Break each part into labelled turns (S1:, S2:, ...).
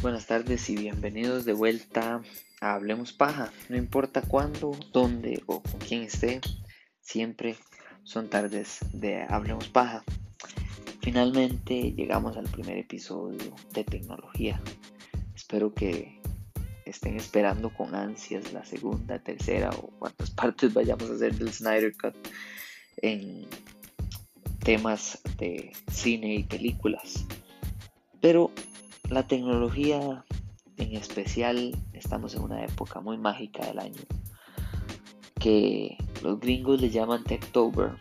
S1: Buenas tardes y bienvenidos de vuelta a Hablemos Paja. No importa cuándo, dónde o con quién esté, siempre son tardes de Hablemos Paja. Finalmente llegamos al primer episodio de tecnología. Espero que estén esperando con ansias la segunda, tercera o cuántas partes vayamos a hacer del Snyder Cut en temas de cine y películas. Pero la tecnología en especial, estamos en una época muy mágica del año que los gringos le llaman Techtober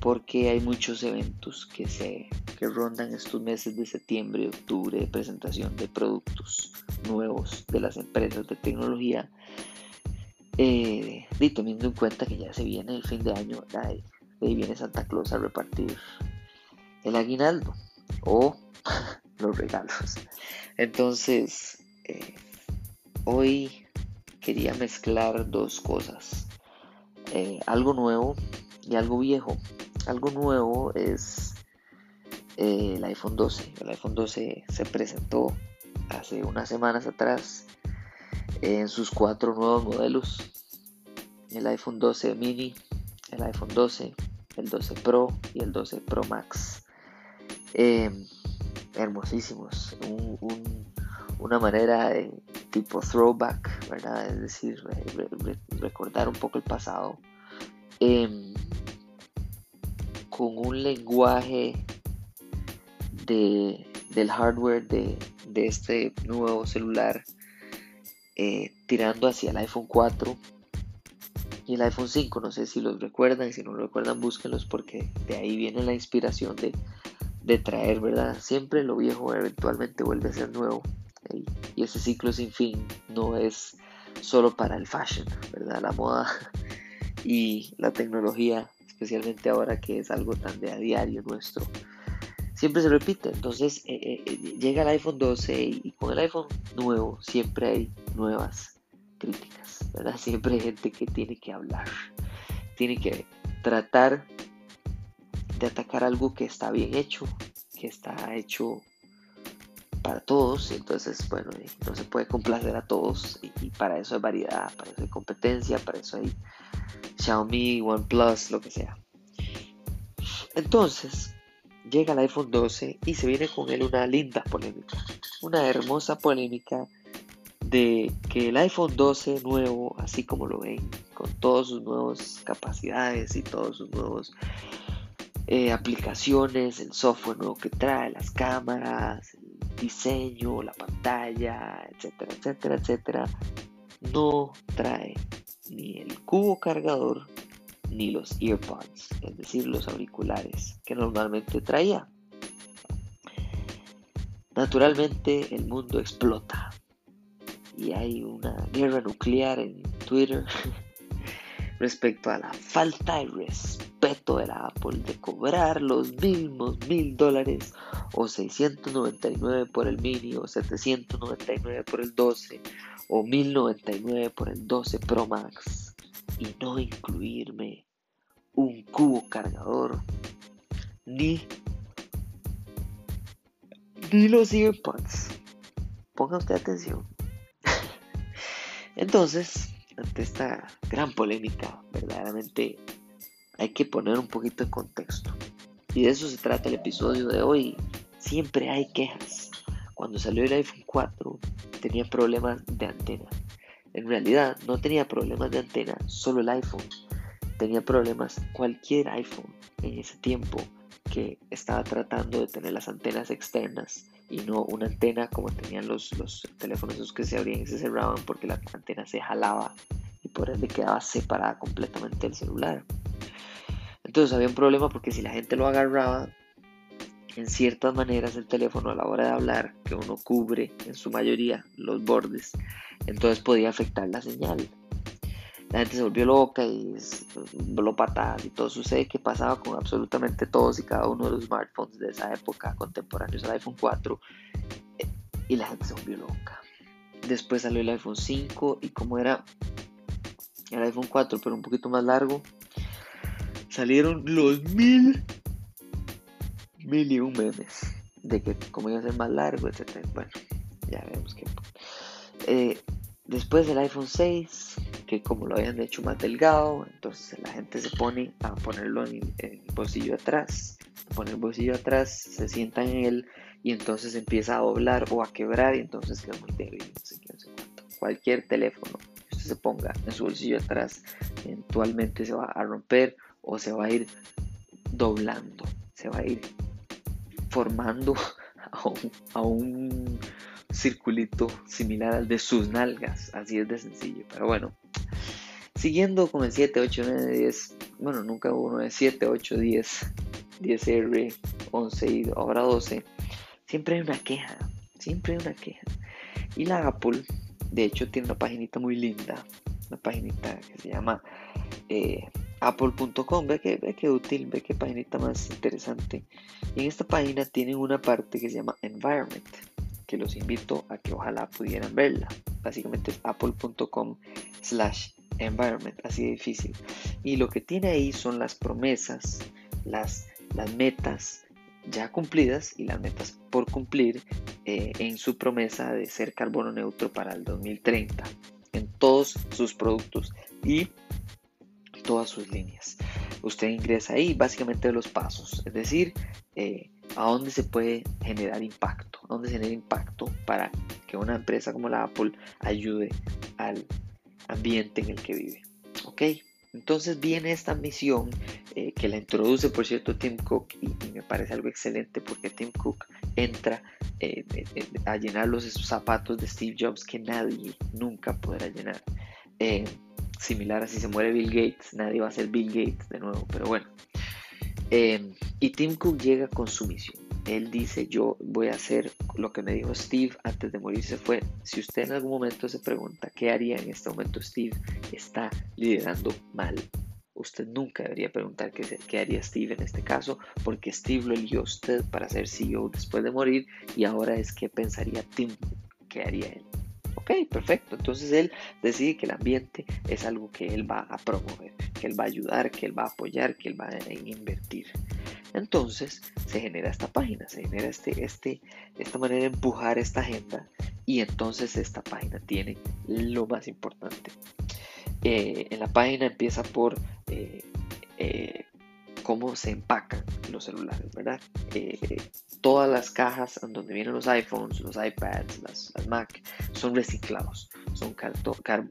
S1: porque hay muchos eventos que se rondan estos meses de septiembre y octubre de presentación de productos nuevos de las empresas de tecnología eh, y teniendo en cuenta que ya se viene el fin de año ahí viene Santa Claus a repartir el aguinaldo o los regalos. Entonces, eh, hoy quería mezclar dos cosas. Eh, algo nuevo y algo viejo. Algo nuevo es el iPhone 12. El iPhone 12 se presentó hace unas semanas atrás en sus cuatro nuevos modelos. El iPhone 12 mini, el iPhone 12, el 12 Pro y el 12 Pro Max hermosísimos. una manera de tipo throwback, ¿verdad? Es decir, recordar un poco el pasado. Em, con un lenguaje de, del hardware de, este nuevo celular eh, tirando hacia el iPhone 4 y el iPhone 5. No sé si los recuerdan, si no lo recuerdan, búsquenlos porque de ahí viene la inspiración de, de traer, ¿verdad? Siempre lo viejo eventualmente vuelve a ser nuevo. Y ese ciclo sin fin no es solo para el fashion, ¿verdad? La moda y la tecnología, especialmente ahora que es algo tan de a diario nuestro, siempre se repite. Entonces eh, eh, eh, llega el iPhone 12 y, con el iPhone nuevo siempre hay nuevas críticas, ¿verdad? Siempre hay gente que tiene que hablar, tiene que tratar de atacar algo que está bien hecho, que está hecho para todos, entonces, bueno, no se puede complacer a todos, y, para eso hay variedad, para eso hay competencia, para eso hay Xiaomi, OnePlus, lo que sea. Entonces, llega el iPhone 12 y se viene con él una linda polémica, una hermosa polémica de que el iPhone 12 nuevo, así como lo ven, con todas sus nuevas capacidades y todos sus nuevos eh, aplicaciones, el software nuevo que trae, las cámaras, el diseño, la pantalla, etcétera, etcétera, etcétera, no trae ni el cubo cargador ni los earpods, es decir, los auriculares que normalmente traía. Naturalmente el mundo explota y hay una guerra nuclear en Twitter respecto a la falta de respeto de la Apple de cobrar los mismos mil dólares o 699 por el mini o 799 por el 12 o 1099 por el 12 Pro Max y no incluirme un cubo cargador ni ni los earpods ponga usted atención entonces ante esta gran polémica, verdaderamente hay que poner un poquito de contexto. Y de eso se trata el episodio de hoy. Siempre hay quejas. Cuando salió el iPhone 4 tenía problemas de antena. En realidad no tenía problemas de antena solo el iPhone. Tenía problemas cualquier iPhone en ese tiempo que estaba tratando de tener las antenas externas y no una antena como tenían los, los teléfonos esos que se abrían y se cerraban porque la antena se jalaba y por ende quedaba separada completamente del celular. Entonces había un problema porque si la gente lo agarraba, en ciertas maneras el teléfono a la hora de hablar, que uno cubre en su mayoría los bordes, entonces podía afectar la señal la gente se volvió loca y voló patadas y todo sucede que pasaba con absolutamente todos y cada uno de los smartphones de esa época contemporáneos al iPhone 4 y la gente se volvió loca. Después salió el iPhone 5 y como era el iPhone 4 pero un poquito más largo, salieron los mil, mil y un memes de que como iba a más largo, etc. Bueno, ya vemos que... Eh, después del iPhone 6, que como lo habían hecho más delgado, entonces la gente se pone a ponerlo en el, bolsillo atrás. Pone el bolsillo atrás, se sienta en él y entonces empieza a doblar o a quebrar y entonces queda muy débil. Cualquier teléfono que usted se ponga en su bolsillo atrás, eventualmente se va a romper o se va a ir doblando, se va a ir formando a un, circulito similar al de sus nalgas. Así es de sencillo. Pero bueno, siguiendo con el 7, 8, 9, 10. Bueno, nunca hubo uno de 7, 8, 10, 10R, 11 y ahora 12. Siempre hay una queja. Siempre hay una queja. Y la Apple, de hecho, tiene una paginita muy linda. Una paginita que se llama eh, apple.com. Ve que, ve útil, ve que paginita más interesante. Y en esta página tienen una parte que se llama Environment, que los invito a que ojalá pudieran verla. Básicamente es apple.com slash environment, así de difícil. Y lo que tiene ahí son las promesas, las, las metas ya cumplidas y las metas por cumplir eh, en su promesa de ser carbono neutro para el 2030 en todos sus productos y todas sus líneas. Usted ingresa ahí básicamente los pasos, es decir, eh, a dónde se puede generar impacto, a dónde se genera impacto para que una empresa como la Apple ayude al ambiente en el que vive. ¿Ok? Entonces viene esta misión eh, que la introduce, por cierto, Tim Cook y, me parece algo excelente porque Tim Cook entra eh, a llenar los zapatos de Steve Jobs que nadie nunca podrá llenar similar a si se muere Bill Gates, nadie va a ser Bill Gates de nuevo, pero bueno. Eh, y Tim Cook llega con su misión. Él dice, yo voy a hacer lo que me dijo Steve antes de morirse fue, si usted en algún momento se pregunta qué haría en este momento Steve, está liderando mal. Usted nunca debería preguntar qué, qué haría Steve en este caso, porque Steve lo eligió usted para ser CEO después de morir y ahora es qué pensaría Tim, qué haría él. Ok, perfecto. Entonces él decide que el ambiente es algo que él va a promover, que él va a ayudar, que él va a apoyar, que él va a invertir. Entonces se genera esta página, se genera este, este, esta manera de empujar esta agenda y entonces esta página tiene lo más importante. Eh, en la página empieza por eh, eh, cómo se empacan los celulares, ¿verdad? todas las cajas donde vienen los iPhones, los iPads, las, Mac, son reciclados. Son,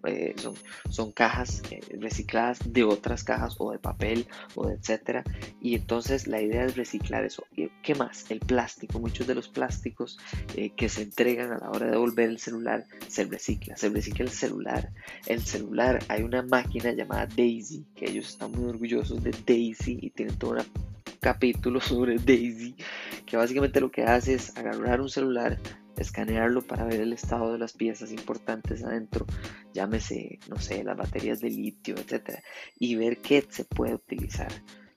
S1: eh, son, son, cajas eh, recicladas de otras cajas o de papel o de etcétera. Y entonces la idea es reciclar eso. ¿Qué más? El plástico. Muchos de los plásticos eh, que se entregan a la hora de devolver el celular se recicla. Se recicla el celular. El celular, hay una máquina llamada Daisy, que ellos están muy orgullosos de Daisy y toda una capítulo sobre Daisy, que básicamente lo que hace es agarrar un celular, escanearlo para ver el estado de las piezas importantes adentro, llámese, no sé, las baterías de litio, etcétera, y ver qué se puede utilizar.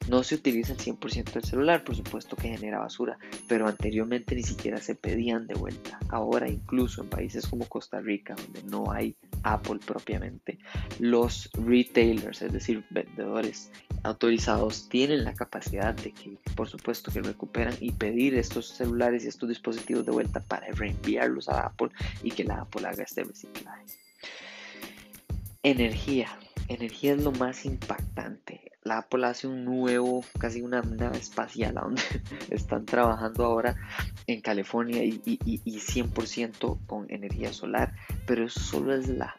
S1: No se utiliza el 100% del celular, por supuesto que genera basura, pero anteriormente ni siquiera se pedían de vuelta. Ahora incluso en países como Costa Rica, donde no hay Apple propiamente, los retailers, es decir, vendedores autorizados, tienen la capacidad de que, por supuesto, que recuperan y pedir estos celulares y estos dispositivos de vuelta para reenviarlos a Apple y que la Apple haga este reciclaje. Energía. Energía es lo más impactante la Apple hace un nuevo, casi una nave espacial, donde están trabajando ahora en California y, 100% con energía solar, pero eso solo es la,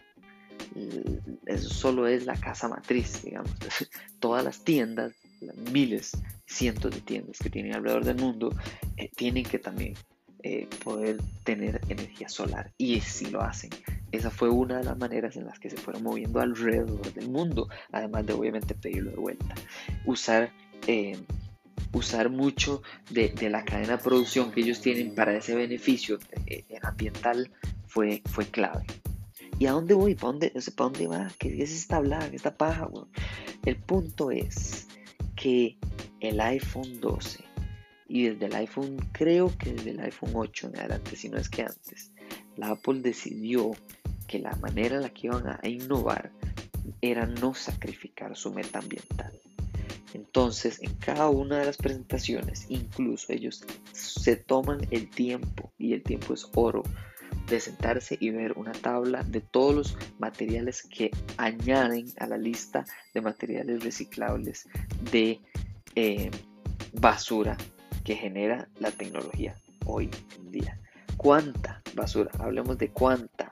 S1: eso solo es la casa matriz, digamos. Todas las tiendas, miles, cientos de tiendas que tienen alrededor del mundo, eh, tienen que también eh, poder tener energía solar y si lo hacen. Esa fue una de las maneras en las que se fueron moviendo alrededor del mundo, además de obviamente pedirlo de vuelta. Usar, eh, usar mucho de, la cadena de producción que ellos tienen para ese beneficio eh, ambiental fue, fue clave. ¿Y a dónde voy? ¿Para dónde, ¿para dónde va? ¿Qué es esta blaga, esta paja? El punto es que el iPhone 12 y desde el iPhone, creo que desde el iPhone 8 en adelante, si no es que antes, la Apple decidió que la manera en la que iban a innovar era no sacrificar su meta ambiental. Entonces, en cada una de las presentaciones, incluso ellos se toman el tiempo, y el tiempo es oro, de sentarse y ver una tabla de todos los materiales que añaden a la lista de materiales reciclables de eh, basura que genera la tecnología hoy en día. ¿Cuánta basura? Hablemos de cuánta,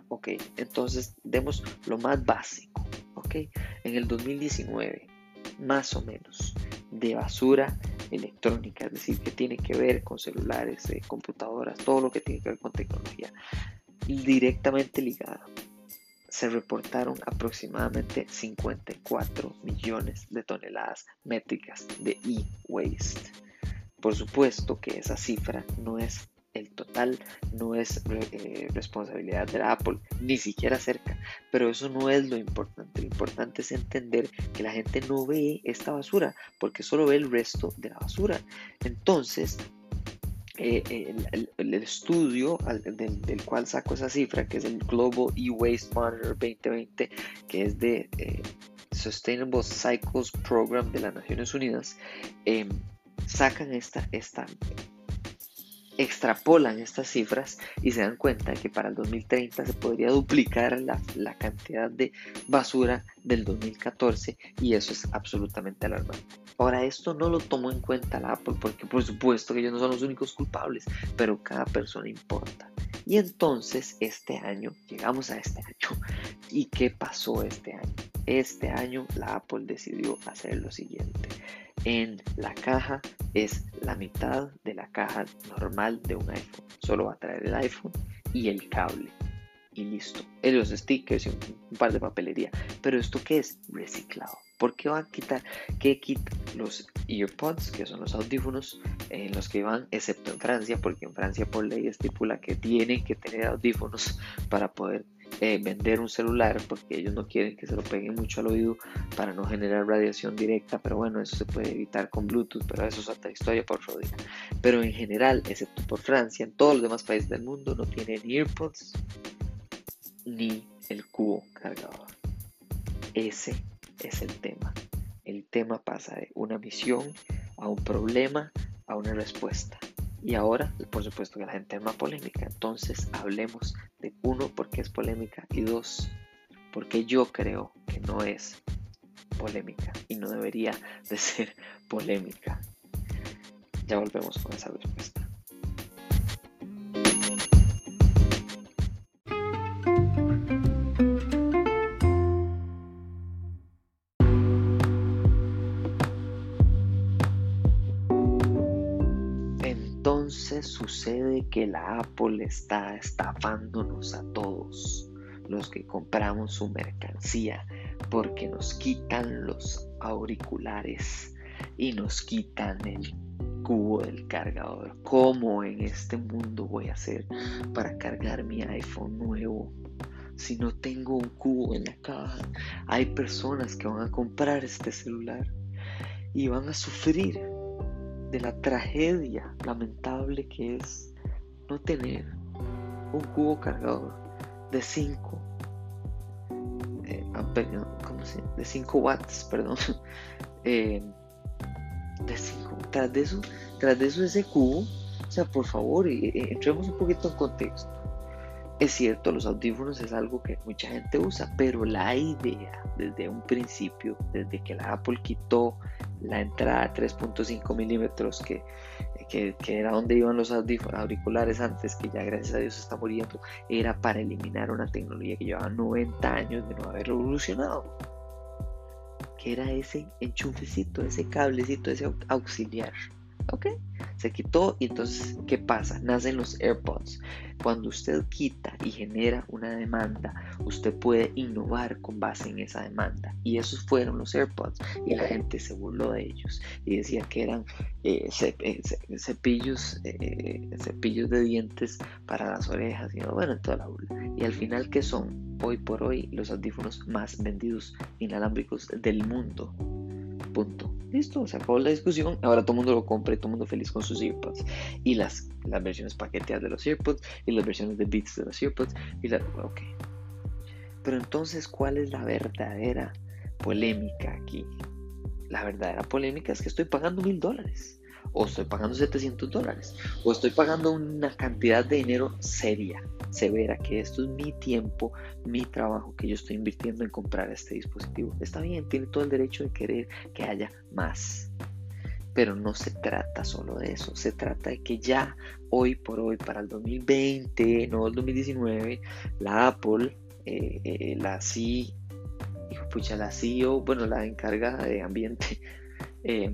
S1: Entonces, demos lo más básico, ok. En el 2019, más o menos, de basura electrónica, es decir, que tiene que ver con celulares, eh, computadoras, todo lo que tiene que ver con tecnología, directamente ligada. Se reportaron aproximadamente 54 millones de toneladas métricas de e-waste. Por supuesto que esa cifra no es el total, no es eh, responsabilidad de la Apple, ni siquiera cerca, pero eso no es lo importante. Lo importante es entender que la gente no ve esta basura, porque solo ve el resto de la basura. Entonces, eh, el, estudio del, cual saco esa cifra, que es el Global E-Waste Monitor 2020, que es de eh, Sustainable Cycles Program de las Naciones Unidas, sacan esta, esta extrapolan estas cifras y se dan cuenta que para el 2030 se podría duplicar la, la, cantidad de basura del 2014 y eso es absolutamente alarmante. Ahora, esto no lo tomó en cuenta la Apple porque por supuesto que ellos no son los únicos culpables, pero cada persona importa. Y entonces este año, llegamos a este año, ¿y qué pasó este año? Este año la Apple decidió hacer lo siguiente en la caja es la mitad de la caja normal de un iPhone. Solo va a traer el iPhone y el cable. Y listo. Y los stickers y un, par de papelería. Pero esto qué es? Reciclado. ¿Por qué va a quitar? ¿Qué quita? Los earpods, que son los audífonos en los que van, excepto en Francia, porque en Francia por ley estipula que tienen que tener audífonos para poder eh, vender un celular porque ellos no quieren que se lo peguen mucho al oído para no generar radiación directa, pero bueno, eso se puede evitar con Bluetooth, pero eso es otra historia por otro día. Pero en general, excepto por Francia, en todos los demás países del mundo no tienen AirPods ni el cubo cargador. Ese es el tema. El tema pasa de una misión a un problema a una respuesta. Y ahora, por supuesto que la gente es más polémica. Entonces hablemos de uno, porque es polémica y dos, porque yo creo que no es polémica y no debería de ser polémica. Ya volvemos con esa respuesta. Sucede que la Apple está estafándonos a todos los que compramos su mercancía porque nos quitan los auriculares y nos quitan el cubo del cargador. ¿Cómo en este mundo voy a hacer para cargar mi iPhone nuevo? Si no tengo un cubo en la caja, hay personas que van a comprar este celular y van a sufrir de la tragedia lamentable que es no tener un cubo cargador de 5 eh, de 5 watts, perdón, eh, de 5. Tras de eso, tras de eso ese cubo, o sea, por favor, entremos un poquito en contexto. Es cierto, los audífonos es algo que mucha gente usa, pero la idea desde un principio, desde que la Apple quitó la entrada 3.5 milímetros, que, que, era donde iban los auriculares antes, que ya gracias a Dios está muriendo, era para eliminar una tecnología que llevaba 90 años de no haber revolucionado. Que era ese enchufecito, ese cablecito, ese auxiliar. ¿Ok? Se quitó y entonces, ¿qué pasa? Nacen los AirPods. Cuando usted quita y genera una demanda, usted puede innovar con base en esa demanda. Y esos fueron los AirPods. Y la gente se burló de ellos y decía que eran eh, eh, cepillos, eh, cepillos de dientes para las orejas. Y bueno, toda la burla. Y al final, ¿qué son? Hoy por hoy, los audífonos más vendidos inalámbricos del mundo Punto. Listo, se acabó la discusión. Ahora todo el mundo lo compra y todo el mundo feliz con sus AirPods. Y las, las versiones paqueteadas de los AirPods y las versiones de Beats de los AirPods. Y la, ok. Pero entonces, ¿cuál es la verdadera polémica aquí? La verdadera polémica es que estoy pagando mil dólares o estoy pagando 700 dólares, o estoy pagando una cantidad de dinero seria, severa, que esto es mi tiempo, mi trabajo que yo estoy invirtiendo en comprar este dispositivo. Está bien, tiene todo el derecho de querer que haya más. Pero no se trata solo de eso, se trata de que ya hoy por hoy, para el 2020, no el 2019, la Apple, eh, eh, la C, pucha, la CEO, bueno, la encargada de ambiente, eh,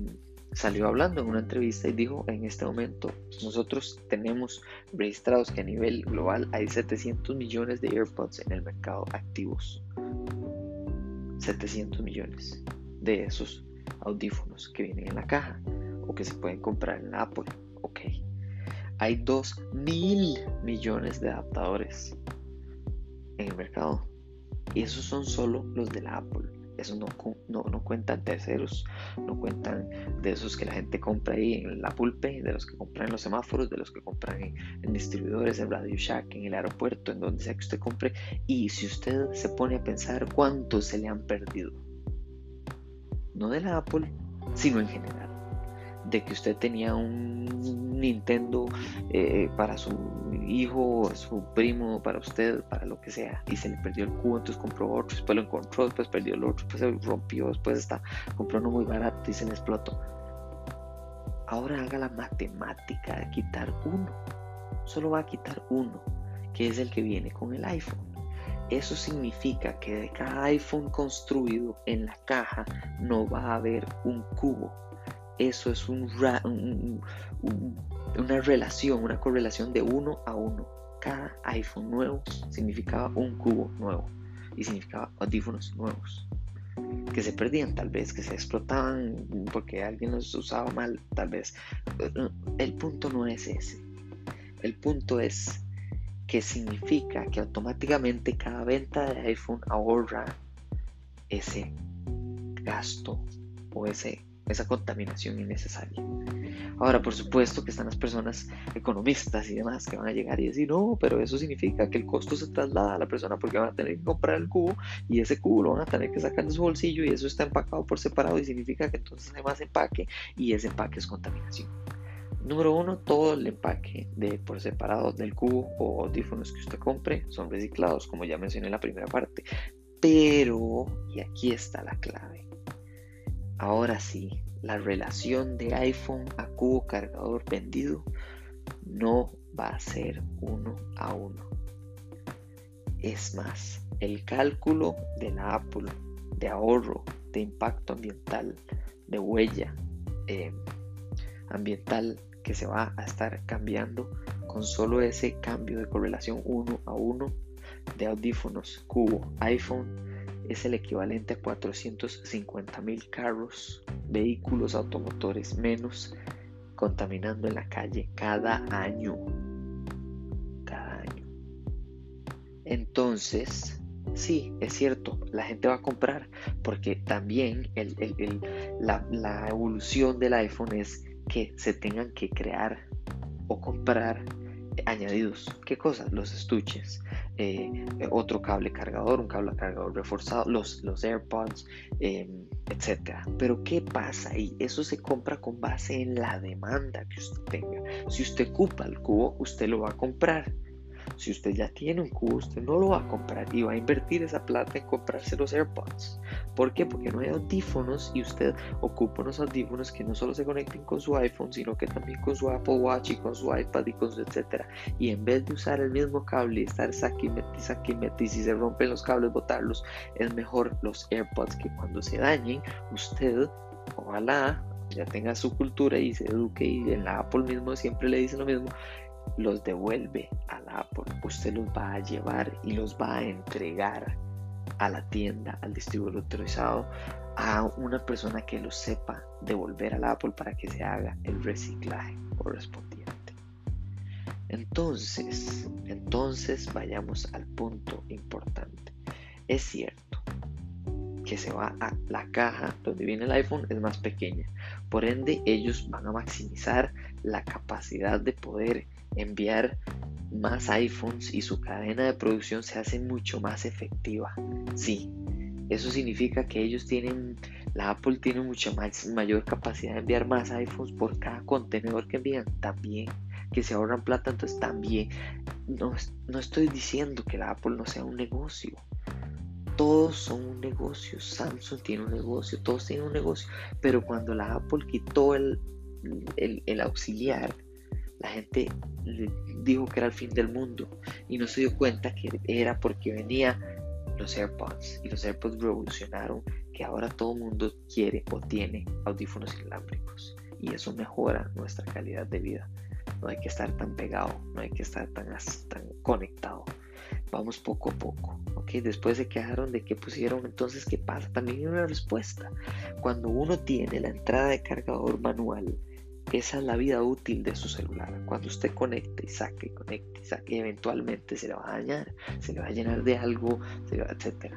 S1: salió hablando en una entrevista y dijo, en este momento nosotros tenemos registrados que a nivel global hay 700 millones de AirPods en el mercado activos. 700 millones de esos audífonos que vienen en la caja o que se pueden comprar en Apple. Ok. Hay 2 mil millones de adaptadores en el mercado. Y esos son solo los de la Apple. Eso no, no, cuentan terceros, no cuentan de esos que la gente compra ahí en la pulpe, de los que compran en los semáforos, de los que compran en, distribuidores, en Radio Shack, en el aeropuerto, en donde sea que usted compre. Y si usted se pone a pensar cuántos se le han perdido, no de la Apple, sino en general de que usted tenía un Nintendo eh, para su hijo, su primo, para usted, para lo que sea, y se le perdió el cubo, entonces compró otro, después lo encontró, después perdió el otro, después se rompió, después está, compró uno muy barato y se le explotó. Ahora haga la matemática de quitar uno, solo va a quitar uno, que es el que viene con el iPhone. Eso significa que de cada iPhone construido en la caja no va a haber un cubo eso es un, una relación, una correlación de uno a uno. Cada iPhone nuevo significaba un cubo nuevo y significaba audífonos nuevos que se perdían tal vez, que se explotaban porque alguien los usaba mal tal vez. El punto no es ese. El punto es que significa que automáticamente cada venta de iPhone ahorra ese gasto o ese esa contaminación innecesaria. Ahora, por supuesto que están las personas economistas y demás que van a llegar y decir, no, pero eso significa que el costo se traslada a la persona porque van a tener que comprar el cubo y ese cubo lo van a tener que sacar de su bolsillo y eso está empacado por separado y significa que entonces hay más empaque y ese empaque es contaminación. Número uno, todo el empaque de por separado del cubo o audífonos que usted compre son reciclados, como ya mencioné en la primera parte. Pero, y aquí está la clave, Ahora sí, la relación de iPhone a cubo cargador vendido no va a ser uno a uno. Es más, el cálculo de la Apple de ahorro, de impacto ambiental, de huella eh, ambiental que se va a estar cambiando con solo ese cambio de correlación uno a uno de audífonos cubo iPhone es el equivalente a 450 mil carros, vehículos automotores menos contaminando en la calle cada año. Cada año. Entonces, sí, es cierto, la gente va a comprar porque también la, la evolución del iPhone es que se tengan que crear o comprar añadidos. ¿Qué cosas? Los estuches, eh, otro cable cargador, un cable cargador reforzado, los, los AirPods, eh, etc. Pero ¿qué pasa ahí? Eso se compra con base en la demanda que usted tenga. Si usted ocupa el cubo, usted lo va a comprar. Si usted ya tiene un cubo, usted no lo va a comprar y va a invertir esa plata en comprarse los AirPods. ¿Por qué? Porque no hay audífonos y usted ocupa unos audífonos que no solo se conecten con su iPhone, sino que también con su Apple Watch y con su iPad y con su etcétera. Y en vez de usar el mismo cable y estar saque y saque y si se rompen los cables, botarlos, es mejor los AirPods que cuando se dañen, usted, ojalá, ya tenga su cultura y se eduque y en la Apple mismo siempre le dice lo mismo, los devuelve a la Apple. Usted los va a llevar y los va a entregar a la tienda, al distribuidor autorizado, a una persona que lo sepa devolver a la Apple para que se haga el reciclaje correspondiente. Entonces, entonces vayamos al punto importante. Es cierto que se va a la caja donde viene el iPhone es más pequeña. Por ende, ellos van a maximizar la capacidad de poder enviar más iPhones y su cadena de producción se hace mucho más efectiva. Sí, eso significa que ellos tienen, la Apple tiene mucha más, mayor capacidad de enviar más iPhones por cada contenedor que envían. También que se ahorran plata, entonces también no, no estoy diciendo que la Apple no sea un negocio. Todos son un negocio. Samsung tiene un negocio, todos tienen un negocio. Pero cuando la Apple quitó el, el, el auxiliar, la gente dijo que era el fin del mundo y no se dio cuenta que era porque venía los AirPods y los AirPods revolucionaron que ahora todo el mundo quiere o tiene audífonos inalámbricos y eso mejora nuestra calidad de vida. No hay que estar tan pegado, no hay que estar tan, tan conectado. Vamos poco a poco. ¿ok? Después se quejaron de que pusieron entonces qué pasa. También hay una respuesta. Cuando uno tiene la entrada de cargador manual, esa es la vida útil de su celular. Cuando usted conecte y saque, conecte y saque, eventualmente se le va a dañar, se le va a llenar de algo, etc.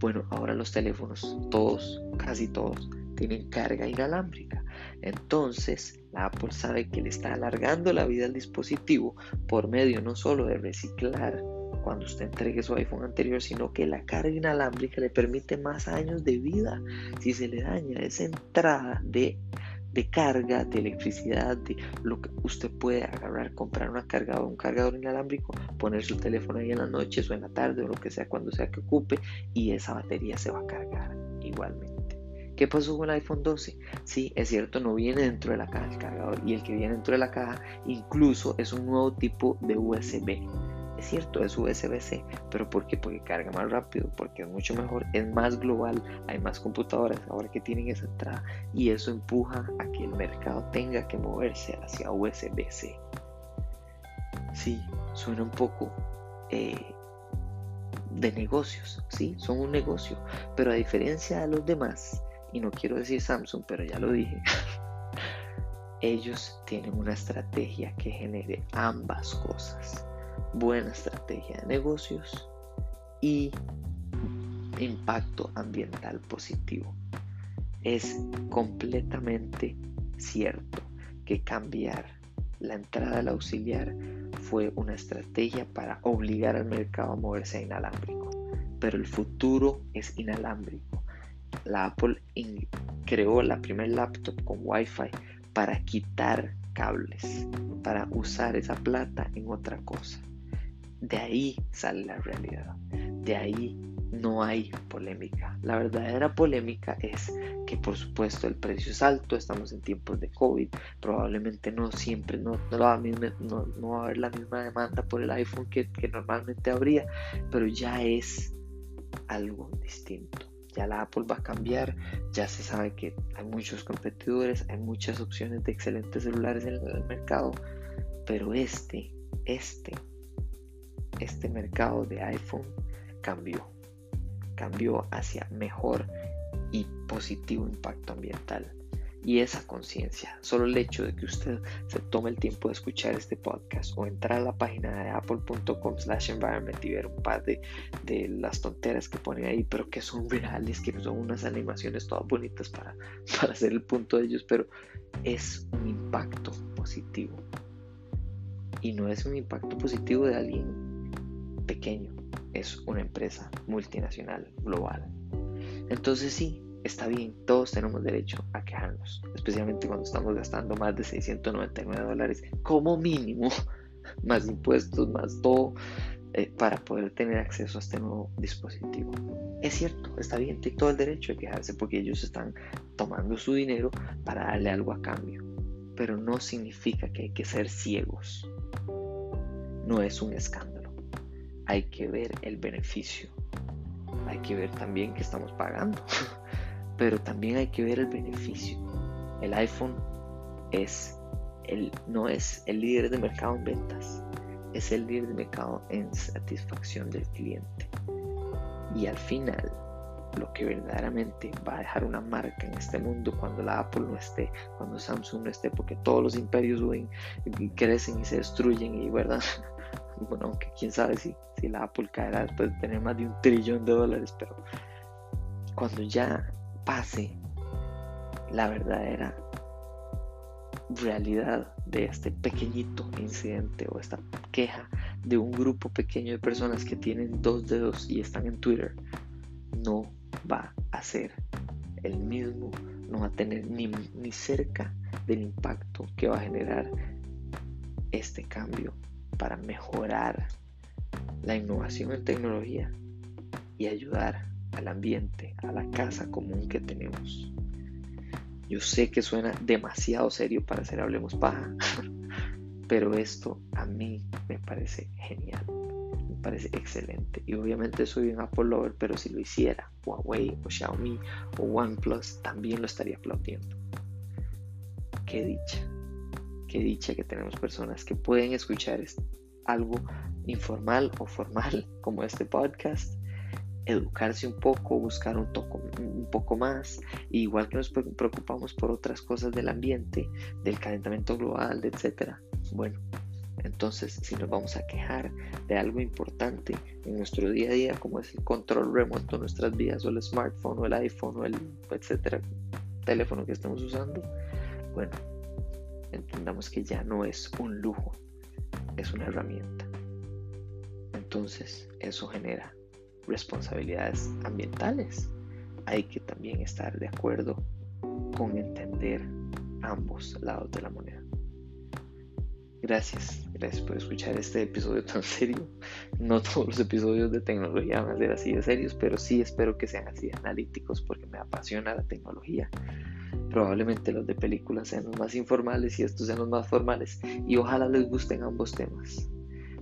S1: Bueno, ahora los teléfonos, todos, casi todos, tienen carga inalámbrica. Entonces, la Apple sabe que le está alargando la vida al dispositivo por medio no solo de reciclar cuando usted entregue su iPhone anterior, sino que la carga inalámbrica le permite más años de vida. Si se le daña esa entrada de de carga, de electricidad, de lo que usted puede agarrar, comprar una carga un cargador inalámbrico, poner su teléfono ahí en la noche o en la tarde o lo que sea, cuando sea que ocupe, y esa batería se va a cargar igualmente. ¿Qué pasó con el iPhone 12? Sí, es cierto, no viene dentro de la caja el cargador y el que viene dentro de la caja incluso es un nuevo tipo de USB es cierto, es USB-C, pero ¿por qué? Porque carga más rápido, porque es mucho mejor, es más global, hay más computadoras ahora que tienen esa entrada y eso empuja a que el mercado tenga que moverse hacia USB-C. Sí, suena un poco eh, de negocios, sí, son un negocio, pero a diferencia de los demás, y no quiero decir Samsung, pero ya lo dije, ellos tienen una estrategia que genere ambas cosas buena estrategia de negocios y impacto ambiental positivo. Es completamente cierto que cambiar la entrada al auxiliar fue una estrategia para obligar al mercado a moverse a inalámbrico, pero el futuro es inalámbrico. La Apple creó la primera laptop con Wi-Fi para quitar cables, para usar esa plata en otra cosa. De ahí sale la realidad. De ahí no hay polémica. La verdadera polémica es que por supuesto el precio es alto, estamos en tiempos de COVID, probablemente no siempre, no, no, va, a haber la misma demanda por el iPhone que, que normalmente habría, pero ya es algo distinto. Ya la Apple va a cambiar, ya se sabe que hay muchos competidores, hay muchas opciones de excelentes celulares en el mercado, pero este, este este mercado de iPhone cambió. Cambió hacia mejor y positivo impacto ambiental. Y esa conciencia, solo el hecho de que usted se tome el tiempo de escuchar este podcast o entrar a la página de apple.com slash environment y ver un par de, de, las tonteras que ponen ahí, pero que son reales, que son unas animaciones todas bonitas para, para hacer el punto de ellos, pero es un impacto positivo. Y no es un impacto positivo de alguien pequeño, es una empresa multinacional global. Entonces sí, está bien, todos tenemos derecho a quejarnos, especialmente cuando estamos gastando más de 699 dólares como mínimo, más impuestos, más todo, eh, para poder tener acceso a este nuevo dispositivo. Es cierto, está bien, tiene todo el derecho a quejarse porque ellos están tomando su dinero para darle algo a cambio, pero no significa que hay que ser ciegos. No es un escándalo hay que ver el beneficio. Hay que ver también que estamos pagando, pero también hay que ver el beneficio. El iPhone es el, no es el líder de mercado en ventas, es el líder de mercado en satisfacción del cliente. Y al final, lo que verdaderamente va a dejar una marca en este mundo cuando la Apple no esté, cuando Samsung no esté, porque todos los imperios crecen y se destruyen y verdad bueno, aunque quién sabe si, si la Apple caerá después de tener más de un trillón de dólares, pero cuando ya pase la verdadera realidad de este pequeñito incidente o esta queja de un grupo pequeño de personas que tienen dos dedos y están en Twitter, no va a ser el mismo, no va a tener ni, ni cerca del impacto que va a generar este cambio para mejorar la innovación en tecnología y ayudar al ambiente, a la casa común que tenemos. Yo sé que suena demasiado serio para hacer Hablemos Paja, pero esto a mí me parece genial, me parece excelente. Y obviamente soy un Apple lover, pero si lo hiciera Huawei o Xiaomi o OnePlus, también lo estaría aplaudiendo. Qué dicha, qué dicha que tenemos personas que pueden escuchar algo informal o formal como este podcast educarse un poco, buscar un, un poco más, igual que nos preocupamos por otras cosas del ambiente, del calentamiento global, etc. Bueno, entonces si nos vamos a quejar de algo importante en nuestro día a día, como es el control remoto de nuestras vidas, o el smartphone, o el iPhone, o el etcétera, teléfono que estamos usando, bueno, entendamos que ya no es un lujo, es una herramienta. Entonces, eso genera responsabilidades ambientales, hay que también estar de acuerdo con entender ambos lados de la moneda. Gracias, gracias por escuchar este episodio tan serio. No todos los episodios de tecnología van a ser así de serios, pero sí espero que sean así analíticos porque me apasiona la tecnología. Probablemente los de películas sean los más informales y estos sean los más formales y ojalá les gusten ambos temas.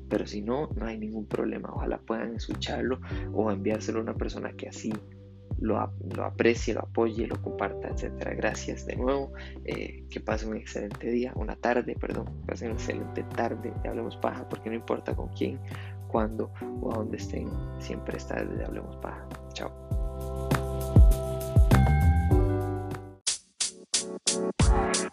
S1: Pero si no, no hay ningún problema. Ojalá puedan escucharlo o enviárselo a una persona que así lo, aprecie, lo apoye, lo comparta, etcétera. Gracias de nuevo. Eh, que pasen un excelente día, una tarde, perdón. Que pasen una excelente tarde. de Hablemos Paja, porque no importa con quién, cuándo o a dónde estén, siempre está desde Hablemos Paja. Chao. Bye.